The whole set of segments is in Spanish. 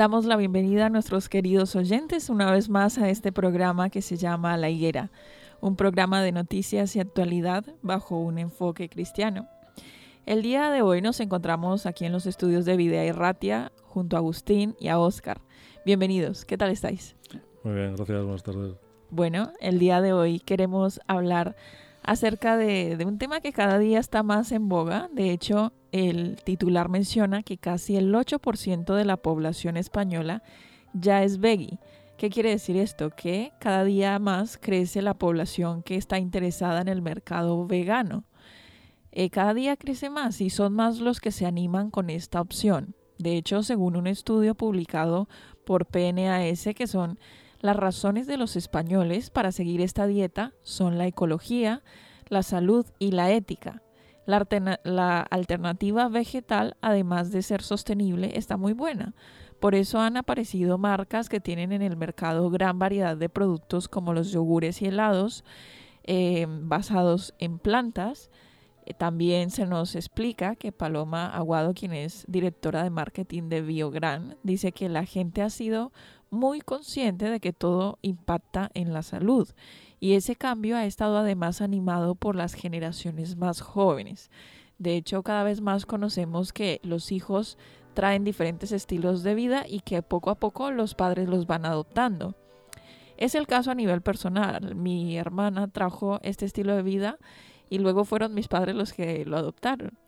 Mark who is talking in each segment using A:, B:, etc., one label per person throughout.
A: Damos la bienvenida a nuestros queridos oyentes una vez más a este programa que se llama La Higuera, un programa de noticias y actualidad bajo un enfoque cristiano. El día de hoy nos encontramos aquí en los estudios de Videa y Ratia junto a Agustín y a Oscar. Bienvenidos, ¿qué tal estáis?
B: Muy bien, gracias, buenas tardes.
A: Bueno, el día de hoy queremos hablar acerca de, un tema que cada día está más en boga. De hecho, el titular menciona que casi el 8% de la población española ya es veggie. ¿Qué quiere decir esto? Que cada día más crece la población que está interesada en el mercado vegano. Eh, cada día crece más y son más los que se animan con esta opción. De hecho, según un estudio publicado por PNAS, que son las razones de los españoles para seguir esta dieta, son la ecología, la salud y la ética. La, alternativa vegetal, además de ser sostenible, está muy buena. Por eso han aparecido marcas que tienen en el mercado gran variedad de productos como los yogures y helados eh, basados en plantas. Eh, también se nos explica que Paloma Aguado, quien es directora de marketing de Biogran, dice que la gente ha sido muy consciente de que todo impacta en la salud y ese cambio ha estado además animado por las generaciones más jóvenes. De hecho, cada vez más conocemos que los hijos traen diferentes estilos de vida y que poco a poco los padres los van adoptando. Es el caso a nivel personal. Mi hermana trajo este estilo de vida y luego fueron mis padres los que lo adoptaron.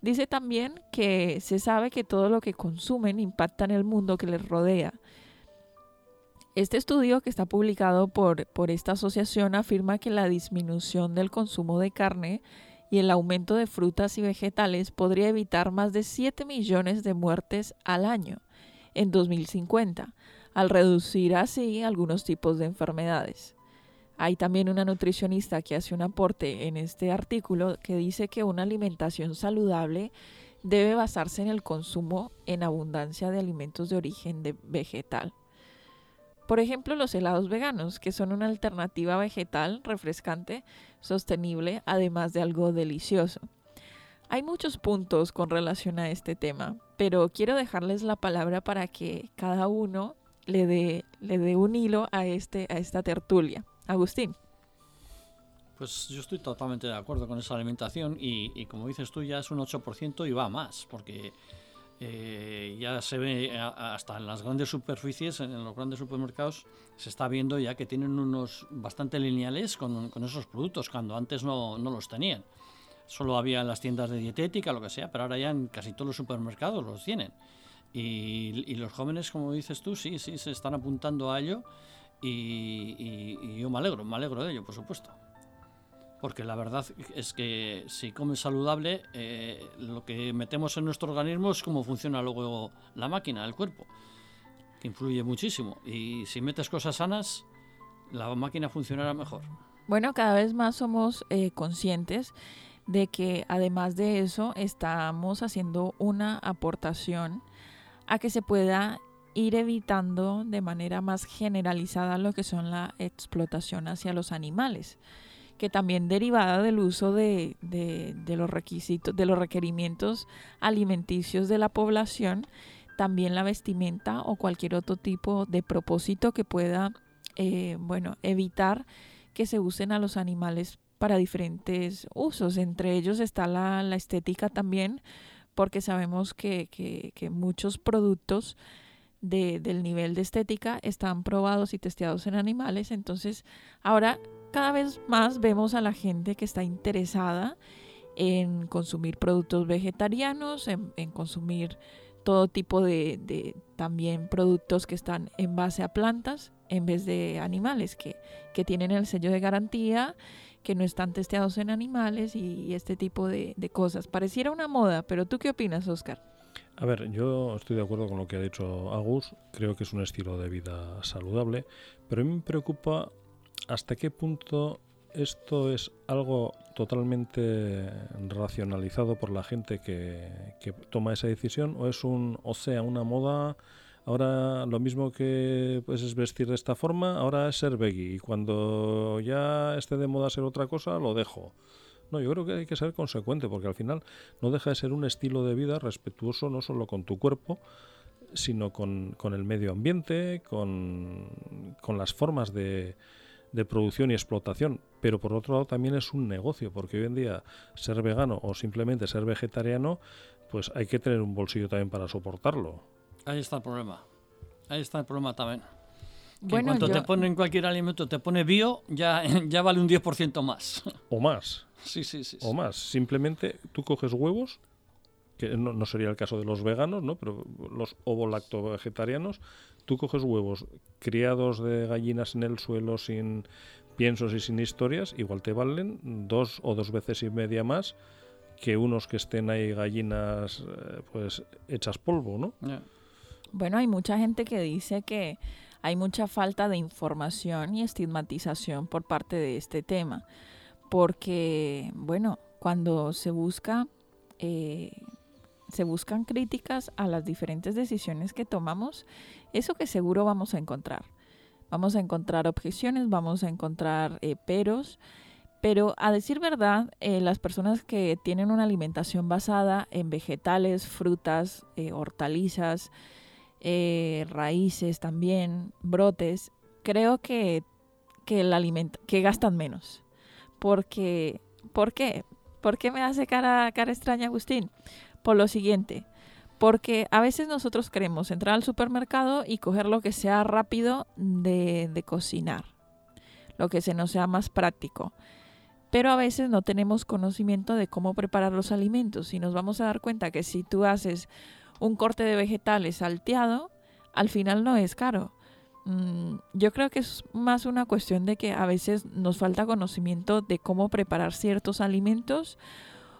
A: Dice también que se sabe que todo lo que consumen impacta en el mundo que les rodea este estudio que está publicado por, por esta asociación afirma que la disminución del consumo de carne y el aumento de frutas y vegetales podría evitar más de 7 millones de muertes al año en 2050, al reducir así algunos tipos de enfermedades. Hay también una nutricionista que hace un aporte en este artículo que dice que una alimentación saludable debe basarse en el consumo en abundancia de alimentos de origen vegetal. Por ejemplo, los helados veganos, que son una alternativa vegetal refrescante, sostenible, además de algo delicioso. Hay muchos puntos con relación a este tema, pero quiero dejarles la palabra para que cada uno le dé, le dé un hilo a, este, a esta tertulia. Agustín.
C: Pues yo estoy totalmente de acuerdo con esa alimentación y, y como dices tú ya es un 8% y va más, porque eh, ya se ve hasta en las grandes superficies, en los grandes supermercados, se está viendo ya que tienen unos bastante lineales con, esos productos, cuando antes no, los tenían. Solo había en las tiendas de dietética, lo que sea, pero ahora ya en casi todos los supermercados los tienen. Y, los jóvenes, como dices tú, sí, sí, se están apuntando a ello y, y yo me alegro, me alegro de ello, por supuesto porque la verdad es que si comes saludable, eh, lo que metemos en nuestro organismo es cómo funciona luego la máquina, el cuerpo, que influye muchísimo. Y si metes cosas sanas, la máquina funcionará mejor.
A: Bueno, cada vez más somos eh, conscientes de que además de eso estamos haciendo una aportación a que se pueda ir evitando de manera más generalizada lo que son la explotación hacia los animales, que también derivada del uso de, los requisitos, de los requerimientos alimenticios de la población, también la vestimenta o cualquier otro tipo de propósito que pueda, eh, bueno, evitar que se usen a los animales para diferentes usos. Entre ellos está la, estética también, porque sabemos que, que muchos productos del nivel de estética están probados y testeados en animales. Entonces, ahora cada vez más vemos a la gente que está interesada en consumir productos vegetarianos, en, consumir todo tipo de, también productos que están en base a plantas en vez de animales, que, que tienen el sello de garantía, que no están testeados en animales y, este tipo de, de cosas. Pareciera una moda, pero ¿tú qué opinas, Oscar?
B: A ver, yo estoy de acuerdo con lo que ha dicho Agus, creo que es un estilo de vida saludable, pero a mí me preocupa hasta qué punto esto es algo totalmente racionalizado por la gente que, toma esa decisión o es un, o sea, una moda, ahora lo mismo que pues, es vestir de esta forma, ahora es ser veggie. Y cuando ya esté de moda ser otra cosa, lo dejo. No, yo creo que hay que ser consecuente, porque al final no deja de ser un estilo de vida respetuoso no solo con tu cuerpo, sino con, el medio ambiente, con, las formas de, de, producción y explotación. Pero por otro lado también es un negocio, porque hoy en día ser vegano o simplemente ser vegetariano, pues hay que tener un bolsillo también para soportarlo.
C: Ahí está el problema. Ahí está el problema también. Que en cuanto te ponen cualquier alimento, te pone bio, ya, ya vale un 10% más.
B: O más.
C: Sí, sí, sí.
B: O más. Simplemente tú coges huevos, que no, sería el caso de los veganos, ¿no? Pero los ovo-lacto-vegetarianos, tú coges huevos criados de gallinas en el suelo sin piensos y sin historias, igual te valen dos o dos veces y media más que unos que estén ahí gallinas eh, pues hechas polvo, ¿no?
A: Bueno, hay mucha gente que dice que hay mucha falta de información y estigmatización por parte de este tema porque, bueno, cuando se busca, eh, se buscan críticas a las diferentes decisiones que tomamos, eso que seguro vamos a encontrar. Vamos a encontrar objeciones, vamos a encontrar eh, peros, pero a decir verdad, eh, las personas que tienen una alimentación basada en vegetales, frutas, hortalizas, raíces también, brotes, creo que, que, el que gastan menos porque, ¿por qué? ¿Por qué me hace cara, cara extraña Agustín? Por lo siguiente, porque a veces nosotros queremos entrar al supermercado y coger lo que sea rápido de, de cocinar, lo que se nos sea más práctico. Pero a veces no tenemos conocimiento de cómo preparar los alimentos y nos vamos a dar cuenta que si tú haces un corte de vegetales salteado, al final no es caro. Mm, yo creo que es más una cuestión de que a veces nos falta conocimiento de cómo preparar ciertos alimentos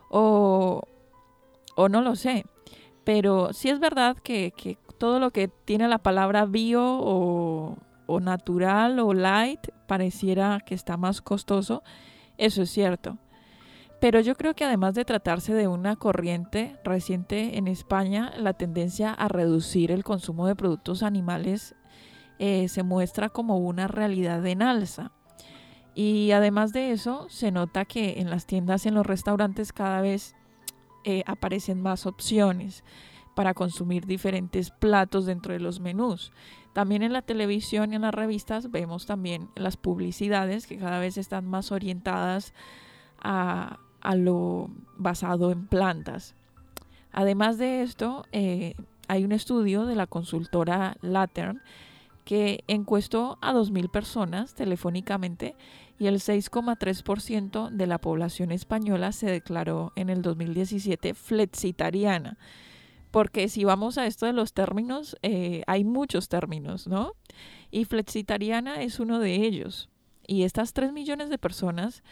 A: o, o no lo sé. Pero sí es verdad que, que, todo lo que tiene la palabra bio o, o natural o light pareciera que está más costoso. Eso es cierto. Pero yo creo que además de tratarse de una corriente reciente en España, la tendencia a reducir el consumo de productos animales eh, se muestra como una realidad en alza. Y además de eso, se nota que en las tiendas y en los restaurantes cada vez eh, aparecen más opciones para consumir diferentes platos dentro de los menús. También en la televisión y en las revistas vemos también las publicidades que cada vez están más orientadas a, lo basado en plantas. Además de esto, eh, hay un estudio de la consultora Latern que encuestó a 2.000 personas telefónicamente y el 6,3% de la población española se declaró en el 2017 flexitariana. Porque si vamos a esto de los términos, eh, hay muchos términos, ¿no? Y flexitariana es uno de ellos. Y estas 3 millones de personas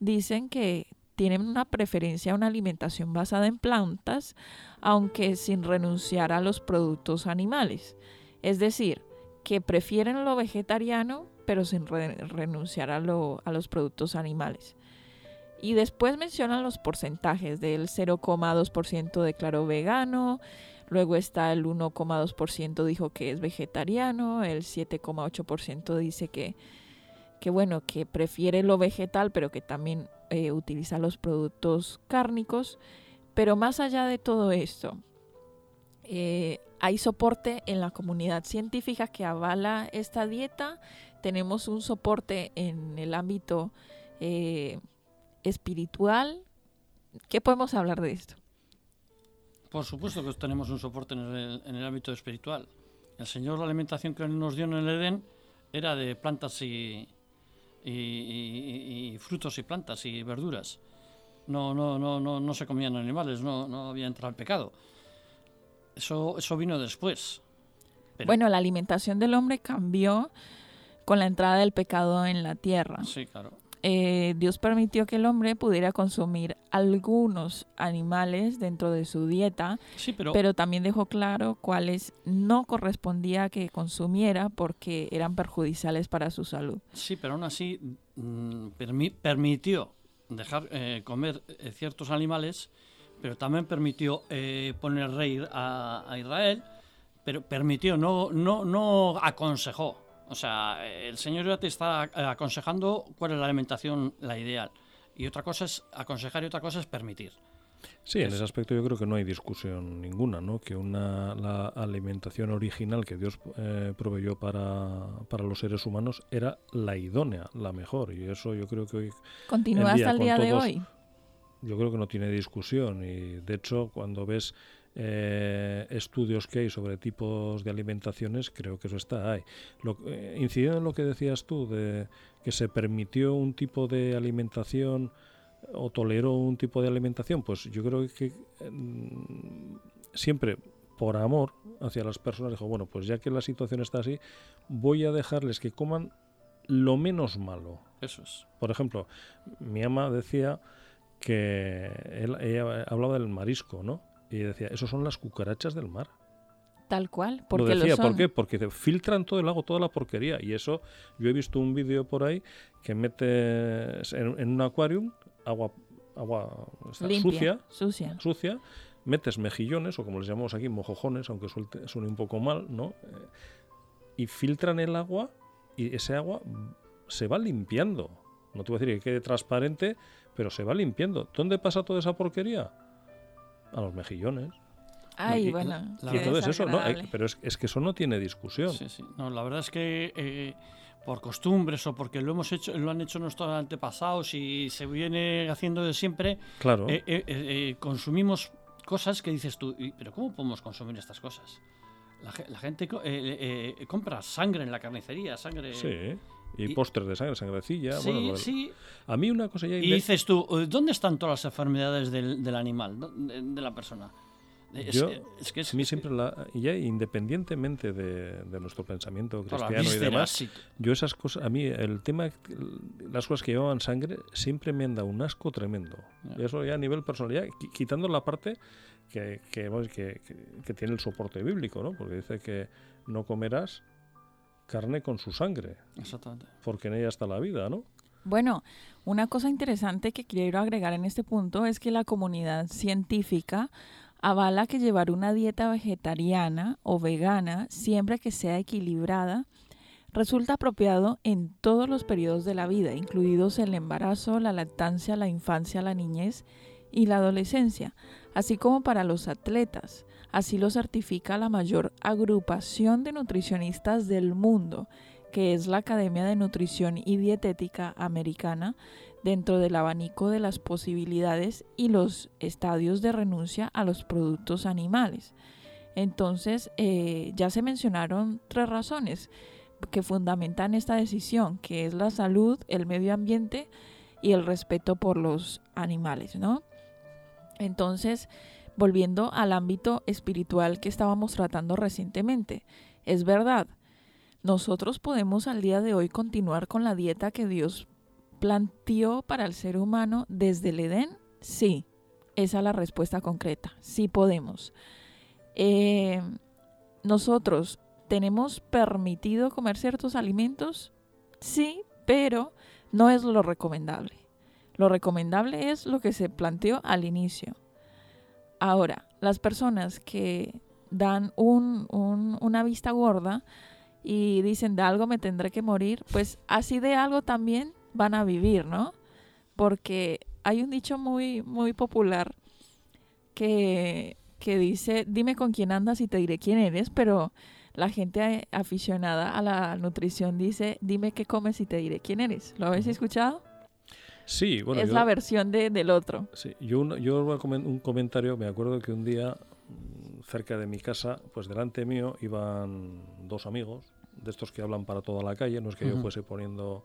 A: dicen que tienen una preferencia a una alimentación basada en plantas, aunque sin renunciar a los productos animales. Es decir, que prefieren lo vegetariano, pero sin renunciar a, lo, a los productos animales. Y después mencionan los porcentajes del 0,2% declaró vegano, luego está el 1,2% dijo que es vegetariano, el 7,8% dice que, que, bueno, que prefiere lo vegetal, pero que también eh, utiliza los productos cárnicos. Pero más allá de todo esto, eh, hay soporte en la comunidad científica que avala esta dieta. Tenemos un soporte en el ámbito eh, espiritual. ¿Qué podemos hablar de esto?
C: Por supuesto que tenemos un soporte en el, ámbito espiritual. El Señor, la alimentación que nos dio en el Edén era de plantas y, y, frutos y plantas y verduras. No, no, no, no, no se comían animales, no, no había entrado el pecado. Eso, eso vino después.
A: Bueno, la alimentación del hombre cambió con la entrada del pecado en la tierra.
C: Sí, claro.
A: Eh, Dios permitió que el hombre pudiera consumir algunos animales dentro de su dieta, pero, también dejó claro cuáles no correspondía que consumiera porque eran perjudiciales para su salud.
C: Sí, pero aún así mm, permitió dejar eh, comer eh, ciertos animales, pero también permitió poner rey a, a, Israel, pero permitió, no, no, no aconsejó o sea, el señor ya te está aconsejando cuál es la alimentación la ideal. Y otra cosa es aconsejar y otra cosa es permitir.
B: Sí, en ese aspecto yo creo que no hay discusión ninguna, ¿no? Que una, la alimentación original que Dios eh, proveyó para, para, los seres humanos era la idónea, la mejor. Y eso yo creo que hoy...
A: Continúa hasta el día de hoy.
B: Yo creo que no tiene discusión. Y de hecho, cuando ves eh, estudios que hay sobre tipos de alimentaciones, creo que eso está ahí. Lo, eh, incidiendo en lo que decías tú, de que se permitió un tipo de alimentación o toleró un tipo de alimentación, pues yo creo que mm, siempre por amor hacia las personas dijo, bueno, pues ya que la situación está así, voy a dejarles que coman lo menos malo.
C: Eso es.
B: Por ejemplo, mi ama decía que ella hablaba del marisco, ¿no? Y decía, esos son las cucarachas del mar.
A: Tal cual, porque
B: lo decía, ¿por qué? Porque filtran todo el lago, toda la porquería. Y eso, yo he visto un vídeo por ahí que mete en, un acuarium agua, agua sucia,
A: sucia,
B: sucia, metes mejillones, o como les llamamos aquí, mojojones, aunque suene un poco mal, ¿no? y filtran el agua y ese agua se va limpiando. No te voy a decir que quede transparente, pero se va limpiando. ¿Dónde pasa toda esa porquería? A los mejillones.
A: Ay, bueno.
B: La, eso, no, pero es, es, que eso no tiene discusión.
C: Sí, sí. No, la verdad es que eh, por costumbres o porque lo hemos hecho, lo han hecho nuestros antepasados y se viene haciendo de siempre,
B: claro.
C: Eh, eh, consumimos cosas que dices tú, pero ¿cómo podemos consumir estas cosas? La, la gente compra sangre en la carnicería, sangre.
B: Sí. Y, pósters de sangre, sangrecilla.
C: Sí,
B: bueno,
C: sí.
B: A mí una cosa ya...
C: Y dices tú, ¿dónde están todas las enfermedades del, del animal, de, la persona?
B: yo, es que a mí siempre, la, ya independientemente de, de nuestro pensamiento cristiano y demás, yo esas cosas, a mí el tema, las cosas que llevaban sangre, siempre me han dado un asco tremendo. Eso ya a nivel personal, ya quitando la parte que, que, que, que, tiene el soporte bíblico, ¿no? Porque dice que no comerás carne con su sangre.
C: Exactamente.
B: Porque en ella está la vida, ¿no?
A: Bueno, una cosa interesante que quiero agregar en este punto es que la comunidad científica avala que llevar una dieta vegetariana o vegana, siempre que sea equilibrada, resulta apropiado en todos los periodos de la vida, incluidos el embarazo, la lactancia, la infancia, la niñez y la adolescencia, así como para los atletas. Así lo certifica la mayor agrupación de nutricionistas del mundo, que es la Academia de Nutrición y Dietética Americana, dentro del abanico de las posibilidades y los estadios de renuncia a los productos animales. Entonces, eh, ya se mencionaron tres razones que fundamentan esta decisión, que es la salud, el medio ambiente y el respeto por los animales, ¿no? Entonces, volviendo al ámbito espiritual que estábamos tratando recientemente. Es verdad, nosotros podemos al día de hoy continuar con la dieta que Dios planteó para el ser humano desde el Edén. Sí, esa es la respuesta concreta. Sí podemos. Eh, nosotros tenemos permitido comer ciertos alimentos. Sí, pero no es lo recomendable. Lo recomendable es lo que se planteó al inicio. Ahora, las personas que dan un, una vista gorda y dicen de algo me tendré que morir, pues así de algo también van a vivir, ¿no? Porque hay un dicho muy, muy popular que, que dice, dime con quién andas y te diré quién eres, pero la gente aficionada a la nutrición dice, dime qué comes y te diré quién eres. ¿Lo habéis escuchado?
B: Sí, bueno.
A: Es la versión de, del otro.
B: Sí, yo, yo un comentario, me acuerdo que un día mm, cerca de mi casa, pues delante mío iban dos amigos, de estos que hablan para toda la calle, no es que yo fuese poniendo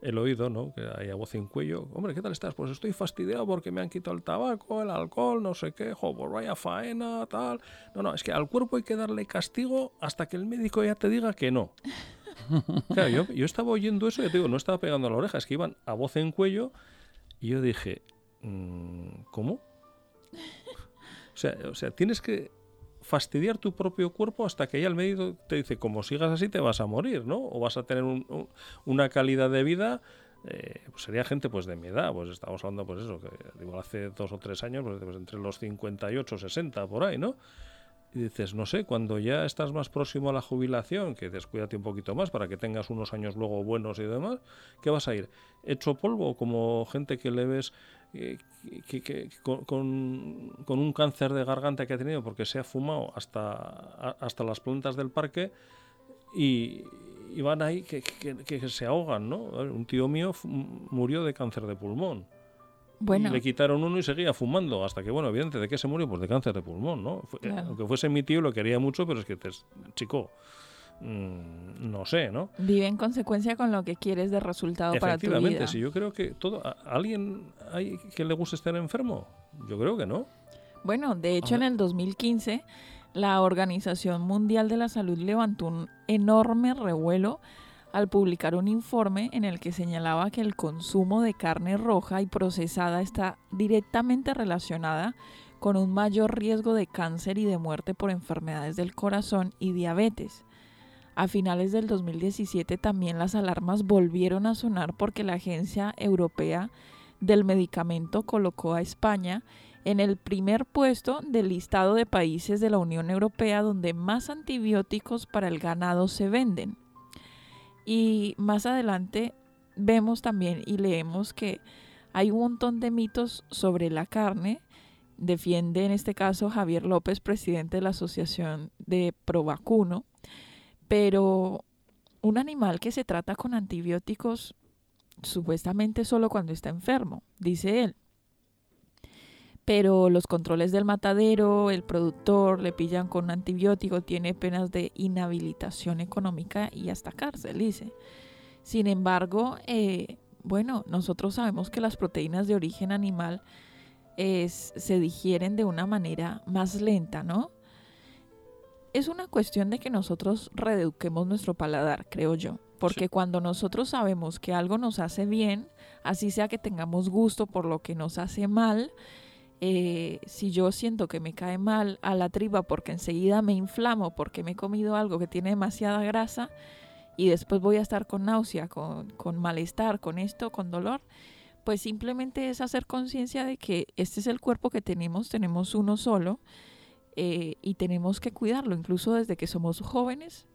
B: el oído, ¿no? Que hay a voz en cuello. Hombre, ¿qué tal estás? Pues estoy fastidiado porque me han quitado el tabaco, el alcohol, no sé qué, jo, pues vaya faena, tal. No, no, es que al cuerpo hay que darle castigo hasta que el médico ya te diga que no. Yo, yo estaba oyendo eso y te digo, no estaba pegando a la oreja, es que iban a voz en cuello y yo dije, mm, ¿cómo? O sea, o sea, tienes que fastidiar tu propio cuerpo hasta que ya el médico te dice, como sigas así te vas a morir, ¿no? O vas a tener una calidad de vida eh, pues sería gente pues de mi edad, pues estamos hablando pues eso, que digo, hace dos o tres años, pues, pues entre los 58, 60, por ahí, ¿no? Y dices, no sé, cuando ya estás más próximo a la jubilación, que descuídate un poquito más para que tengas unos años luego buenos y demás, ¿qué vas a ir? ¿Hecho polvo como gente que le ves eh, que, con, un cáncer de garganta que ha tenido porque se ha fumado hasta, hasta las plantas del parque y, van ahí que, que se ahogan, ¿no? Un tío mío murió de cáncer de pulmón le quitaron uno y seguía fumando. Hasta que, bueno, evidente, ¿de qué se murió? Pues de cáncer de pulmón, ¿no? Aunque fuese mi tío, lo quería mucho, pero es que, te, chico, mm, no sé, ¿no?
A: Vive en consecuencia con lo que quieres de resultado para tu vida.
B: Efectivamente, sí, yo creo que todo. ¿a ¿Alguien hay que le guste estar enfermo? Yo creo que no.
A: Bueno, de hecho, en el 2015, la Organización Mundial de la Salud levantó un enorme revuelo al publicar un informe en el que señalaba que el consumo de carne roja y procesada está directamente relacionada con un mayor riesgo de cáncer y de muerte por enfermedades del corazón y diabetes. A finales del 2017 también las alarmas volvieron a sonar porque la Agencia Europea del Medicamento colocó a España en el primer puesto del listado de países de la Unión Europea donde más antibióticos para el ganado se venden. Y más adelante vemos también y leemos que hay un montón de mitos sobre la carne. Defiende en este caso Javier López, presidente de la Asociación de Provacuno. Pero un animal que se trata con antibióticos supuestamente solo cuando está enfermo, dice él pero los controles del matadero, el productor le pillan con un antibiótico, tiene penas de inhabilitación económica y hasta cárcel, dice. Sin embargo, eh, bueno, nosotros sabemos que las proteínas de origen animal se digieren de una manera más lenta, ¿no? Es una cuestión de que nosotros reeduquemos nuestro paladar, creo yo. Porque cuando nosotros sabemos que algo nos hace bien, así sea que tengamos gusto por lo que nos hace mal, eh, si yo siento que me cae mal a la tripa porque enseguida me inflamo porque me he comido algo que tiene demasiada grasa y después voy a estar con náusea, con, malestar, con esto, con dolor, pues simplemente es hacer conciencia de que este es el cuerpo que tenemos, tenemos uno solo eh, y tenemos que cuidarlo, incluso desde que somos jóvenes,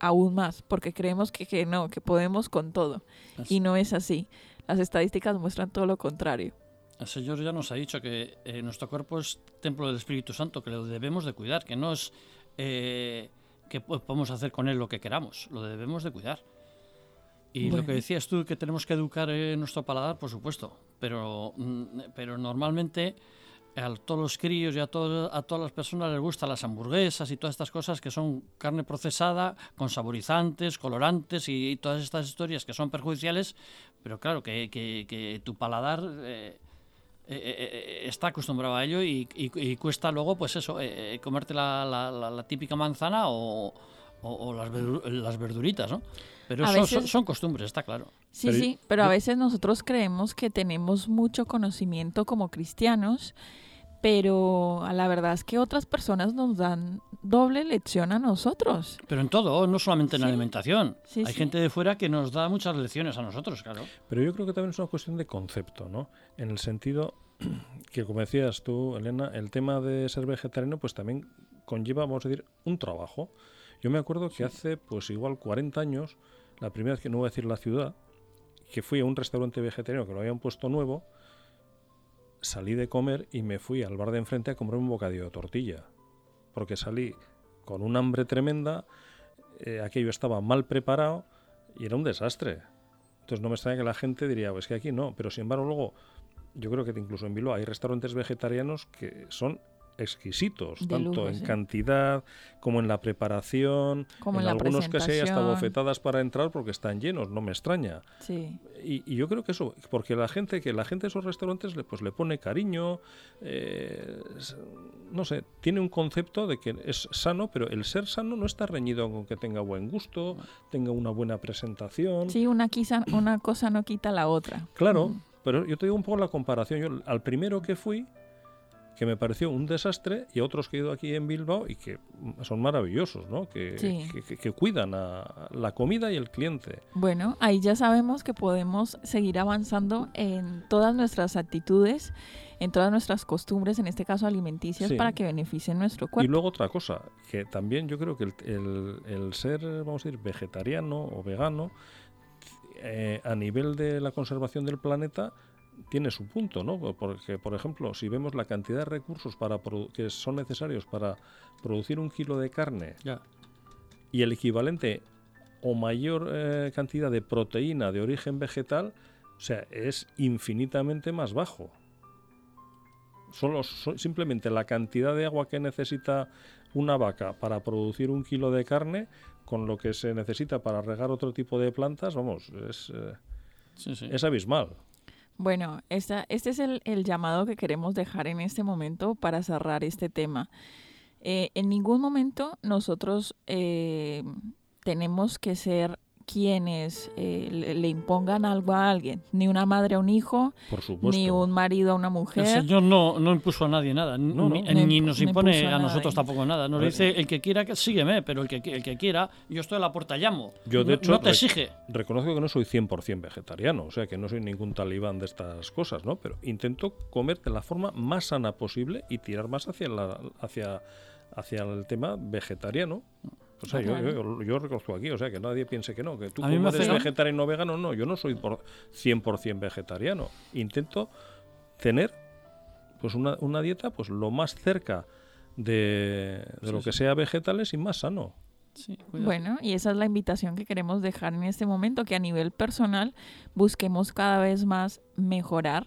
A: aún más, porque creemos que, que no, que podemos con todo. Y no es así. Las estadísticas muestran todo lo contrario.
C: El Señor ya nos ha dicho que eh, nuestro cuerpo es templo del Espíritu Santo, que lo debemos de cuidar, que no es eh, que podemos hacer con él lo que queramos, lo debemos de cuidar. Y lo que decías tú, que tenemos que educar en nuestro paladar, por supuesto, pero, mm, pero normalmente a todos los críos y a, a todas las personas les gustan las hamburguesas y todas estas cosas que son carne procesada, con saborizantes, colorantes y, todas estas historias que son perjudiciales, pero claro, que, que, tu paladar... Eh, eh, eh, eh, está acostumbrado a ello y, cuesta luego, pues eso, comerte la, típica manzana o, las, verduritas, ¿no? Pero eso son, costumbres, está claro.
A: Sí, sí, pero a veces nosotros creemos que tenemos mucho conocimiento como cristianos, pero a la verdad es que otras personas nos dan doble lección a nosotros.
C: Pero en todo, no solamente en la alimentación.
A: Sí,
C: Hay
A: sí.
C: gente de fuera que nos da muchas lecciones a nosotros, claro.
B: Pero yo creo que también es una cuestión de concepto, ¿no? En el sentido que, como decías tú, Elena, el tema de ser vegetariano, pues también conlleva, vamos a decir, un trabajo. Yo me acuerdo que hace, pues igual 40 años, la primera vez que no voy a decir la ciudad, que fui a un restaurante vegetariano que lo habían puesto nuevo, salí de comer y me fui al bar de enfrente a comer un bocadillo de tortilla. Porque salí con un hambre tremenda, eh, aquello estaba mal preparado y era un desastre. Entonces no me extraña que la gente diría, pues que aquí no, pero sin embargo luego yo creo que incluso en Bilbao hay restaurantes vegetarianos que son exquisitos,
A: De
B: tanto
A: lujo,
B: en
A: sí.
B: cantidad como en la preparación,
A: Como en
B: en
A: la
B: algunos que sí hay hasta bofetadas para entrar porque están llenos, no me extraña.
A: Sí.
B: Y, y yo creo que eso, porque la gente, que la gente de esos restaurantes le, pues le pone cariño, eh, no sé, tiene un concepto de que es sano, pero el ser sano no está reñido con que tenga buen gusto, tenga una buena presentación.
A: Sí, una, quisa- una cosa no quita la otra.
B: Claro,
A: Mm.
B: pero yo te digo un poco la comparación. Yo al primero que fui, que me pareció un desastre, y a otros que he ido aquí en Bilbao y que son maravillosos, ¿no? Que,
A: Sí.
B: que- que- que cuidan a la comida y el cliente.
A: Bueno, ahí ya sabemos que podemos seguir avanzando en todas nuestras actitudes, en todas nuestras costumbres, en este caso alimenticias,
B: Sí.
A: para que beneficien nuestro
B: Y
A: cuerpo.
B: luego otra cosa, que también yo creo que el, el- el ser, vamos a decir, vegetariano o vegano, eh, a nivel de la conservación del planeta, tiene su punto, ¿no? Porque, por ejemplo, si vemos la cantidad de recursos para que son necesarios para producir un kilo de carne
C: Ya.
B: y el equivalente o mayor eh, cantidad de proteína de origen vegetal, o sea, es infinitamente más bajo. Solo, so- simplemente la cantidad de agua que necesita una vaca para producir un kilo de carne con lo que se necesita para regar otro tipo de plantas, vamos, es, eh,
C: Sí, sí.
B: es abismal.
A: Bueno, esta, este es el, el llamado que queremos dejar en este momento para cerrar este tema. Eh, en ningún momento nosotros eh, tenemos que ser quienes eh, le, impongan algo a alguien, ni una madre a un hijo,
B: Por supuesto.
A: ni un marido a una
C: El
A: mujer.
C: Señor no, no impuso a nadie nada, ni,
B: No,
C: ni-
A: No
C: ni
A: impu-
C: nos
A: no
C: impone a nosotros tampoco nada. Nos dice el que quiera, que sígueme, pero el que, el que quiera, yo estoy a la puerta, llamo.
B: Yo, de
C: No-
B: hecho,
C: no te
B: rec-
C: exige.
B: Reconozco que no soy 100% vegetariano, o sea que no soy ningún talibán de estas cosas, ¿no? Pero intento comer de la forma más sana posible y tirar más hacia, la, hacia, hacia el tema vegetariano. O sea, yo, yo, yo reconozco aquí, o sea, que nadie piense que no, que tú como eres vegetariano o vegano, no, yo no soy por 100% vegetariano. Intento tener pues una, una dieta pues lo más cerca de, de
C: Sí,
B: lo que
C: sí.
B: sea vegetales y más sano.
C: Sí.
A: Bueno, y esa es la invitación que queremos dejar en este momento, que a nivel personal busquemos cada vez más mejorar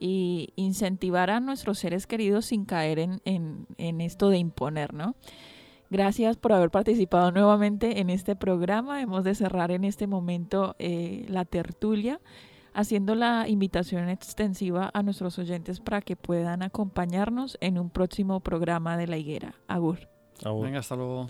A: y incentivar a nuestros seres queridos sin caer en, en- en esto de imponer, ¿no? Gracias por haber participado nuevamente en este programa. Hemos de cerrar en este momento eh, la tertulia, haciendo la invitación extensiva a nuestros oyentes para que puedan acompañarnos en un próximo programa de La Higuera. Agur.
B: Aún.
C: Venga, hasta luego.